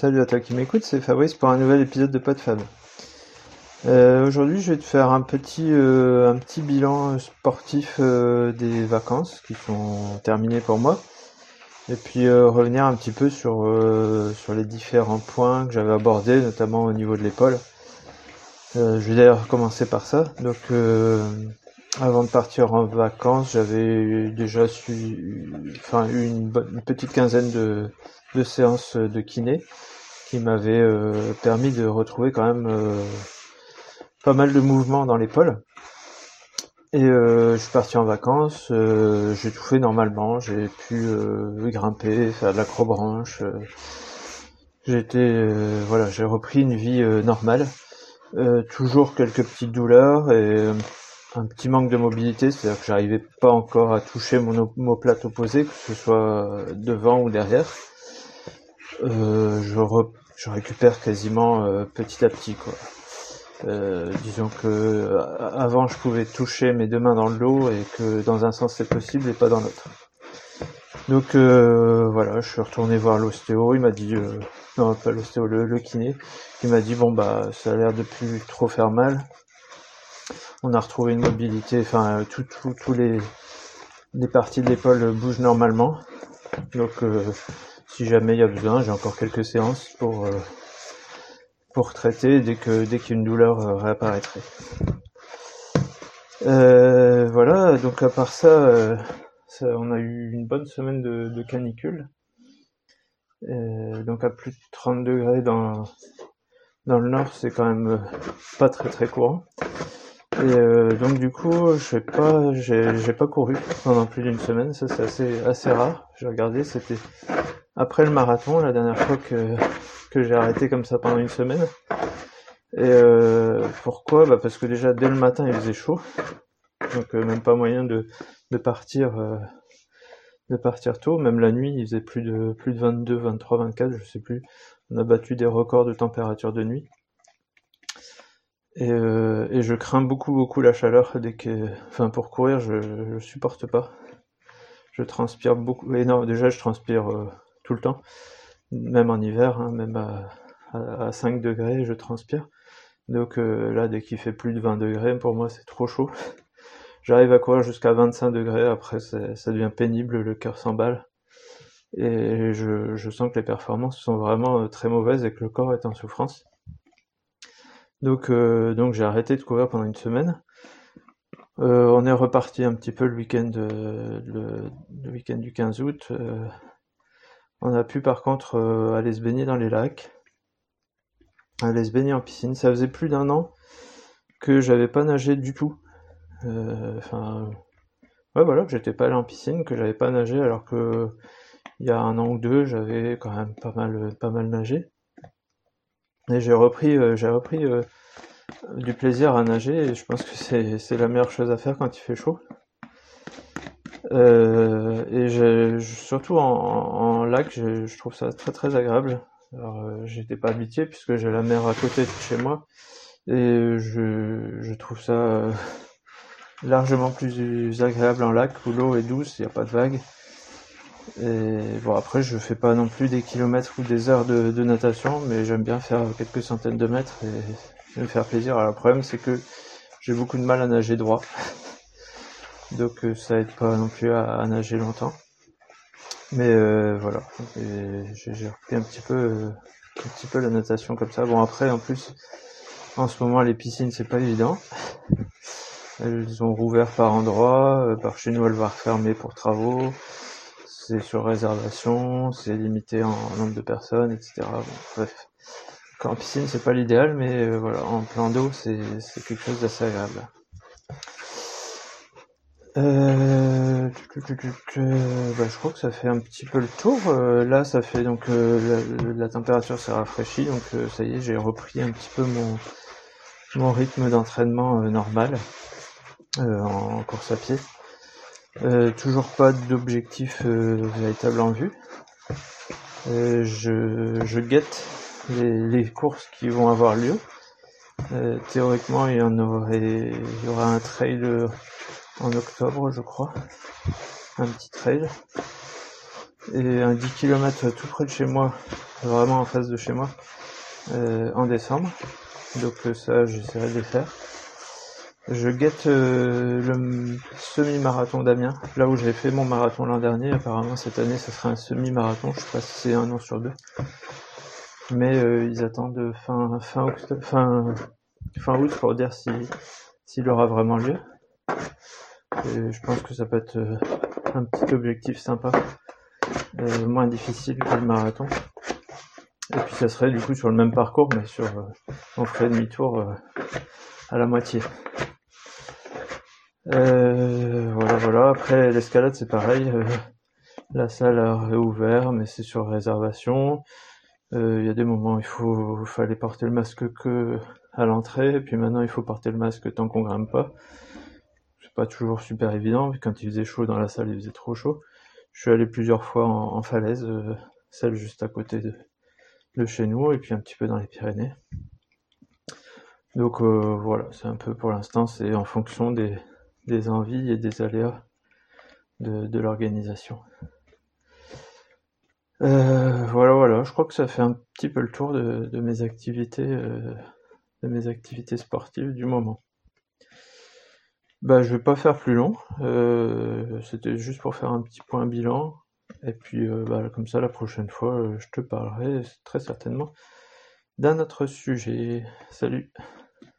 Salut à toi qui m'écoute, c'est Fabrice pour un nouvel épisode de PodFab. Euh, Aujourd'hui, je vais te faire un petit, euh, un petit bilan sportif euh, des vacances qui sont terminées pour moi. Et puis euh, revenir un petit peu sur, sur les différents points que j'avais abordés, notamment au niveau de l'épaule. je vais d'ailleurs commencer par ça. Donc, avant de partir en vacances, j'avais déjà su, enfin, eu une, une petite quinzaine de, de séances de kiné qui m'avait euh, permis de retrouver quand même euh, pas mal de mouvements dans l'épaule. Et euh, je suis parti en vacances, j'ai tout fait normalement, j'ai pu grimper, faire de l'acrobranche. J'étais voilà, j'ai repris une vie normale. toujours quelques petites douleurs et un petit manque de mobilité, c'est-à-dire que j'arrivais pas encore à toucher mon omoplate opposé, que ce soit devant ou derrière. Euh, je, récupère quasiment euh, petit à petit quoi. Euh, disons que avant je pouvais toucher mes deux mains dans l'eau et que dans un sens c'est possible et pas dans l'autre. Donc voilà, je suis retourné voir l'ostéo, il m'a dit non pas l'ostéo, le, kiné, il m'a dit bon bah ça a l'air de plus trop faire mal. On a retrouvé une mobilité, enfin tous tout, les, les parties de l'épaule bougent normalement. Donc si jamais il y a besoin, j'ai encore quelques séances pour euh, pour traiter dès que dès qu'une douleur euh, réapparaîtrait. Euh, voilà, donc à part ça, on a eu une bonne semaine de, canicule. donc à plus de 30 degrés dans dans le nord, c'est quand même pas très très courant. Et donc du coup, je sais pas, j'ai pas couru pendant plus d'une semaine, ça c'est assez assez rare. J'ai regardé, c'était après le marathon, la dernière fois que, j'ai arrêté comme ça pendant une semaine. Et euh, pourquoi? Bah Parce que déjà dès le matin il faisait chaud, donc euh, même pas moyen de, partir euh, de partir tôt. Même la nuit il faisait plus de plus de 22, 23, 24, je sais plus. On a battu des records de température de nuit. Et, je crains beaucoup beaucoup la chaleur dès que, enfin pour courir je, je supporte pas. Je transpire beaucoup. Non, déjà je transpire tout le temps, même en hiver, hein, même à, à, 5 degrés, je transpire. Donc euh, là, dès qu'il fait plus de 20 degrés, pour moi, c'est trop chaud. J'arrive à courir jusqu'à 25 degrés, après ça devient pénible, le cœur s'emballe. Et je, sens que les performances sont vraiment euh, très mauvaises et que le corps est en souffrance. Donc, euh, donc j'ai arrêté de courir pendant une semaine. on est reparti un petit peu le week-end le week-end du 15 août. On a pu par contre euh, aller se baigner dans les lacs, aller se baigner en piscine. Ça faisait plus d'un an que j'avais pas nagé du tout. Euh, enfin, ouais, voilà, que j'étais pas allé en piscine, que j'avais pas nagé, alors que il y a un an ou deux, j'avais quand même pas mal, pas mal nagé. Et j'ai repris, euh, j'ai repris du plaisir à nager. Et je pense que c'est la meilleure chose à faire quand il fait chaud. Euh, et je, surtout en, en lac, je, je, trouve ça très très agréable. Alors, euh, j'étais pas habitué puisque j'ai la mer à côté de chez moi et je, je trouve ça euh, largement plus agréable en lac où l'eau est douce, il n'y a pas de vagues. Et bon après je fais pas non plus des kilomètres ou des heures de, de natation, mais j'aime bien faire quelques centaines de mètres et, me faire plaisir. Alors le problème c'est que j'ai beaucoup de mal à nager droit donc euh, ça aide pas non plus à, nager longtemps. Mais euh, voilà, j'ai repris un petit peu, euh, un petit peu la natation comme ça. Bon après, en plus, en ce moment les piscines c'est pas évident. Elles ont rouvert par endroits, par chez nous elles vont refermer pour travaux. C'est sur réservation, c'est limité en nombre de personnes, etc. Bon, bref. En piscine c'est pas l'idéal, mais voilà, en plan d'eau c'est quelque chose d'assez agréable. Euh, bah, je crois que ça fait un petit peu le tour. Euh, là, ça fait donc euh, la, température s'est rafraîchie, donc ça y est, j'ai repris un petit peu mon mon rythme d'entraînement normal en course à pied. toujours pas d'objectif véritable en vue. je, je guette les, les, courses qui vont avoir lieu. théoriquement, il y en aurait, il y aura un trail en octobre, je crois. Un petit trail. et un 10 km tout près de chez moi, vraiment en face de chez moi, euh, en décembre. Donc euh, ça, j'essaierai de le faire. Je guette euh, le semi-marathon d'Amiens, là où j'ai fait mon marathon l'an dernier. Apparemment cette année, ce sera un semi-marathon. Je sais pas si c'est un an sur deux, mais ils attendent fin fin octobre, fin fin août pour dire si s'il aura vraiment lieu. Je pense que ça peut être un petit objectif sympa, moins difficile que le marathon. Et puis ça serait du coup sur le même parcours, mais sur euh, on ferait demi-tour euh, à la moitié. Euh, voilà, voilà. Après l'escalade c'est pareil. la salle a réouvert, mais c'est sur réservation. Il y a des moments où il faut fallait porter le masque que à l'entrée, et puis maintenant il faut porter le masque tant qu'on grimpe pas. Pas toujours super évident, quand il faisait chaud dans la salle, il faisait trop chaud. Je suis allé plusieurs fois en, falaise, celle juste à côté de, chez nous et puis un petit peu dans les Pyrénées. Donc euh, voilà, c'est un peu pour l'instant, c'est en fonction des, envies et des aléas de, l'organisation. Euh, voilà, voilà, je crois que ça fait un petit peu le tour de, mes activités, euh, de mes activités sportives du moment. Bah, je vais pas faire plus long. C'était juste pour faire un petit point bilan. Et puis, euh, bah, comme ça, la prochaine fois, euh, je te parlerai très certainement d'un autre sujet. Salut!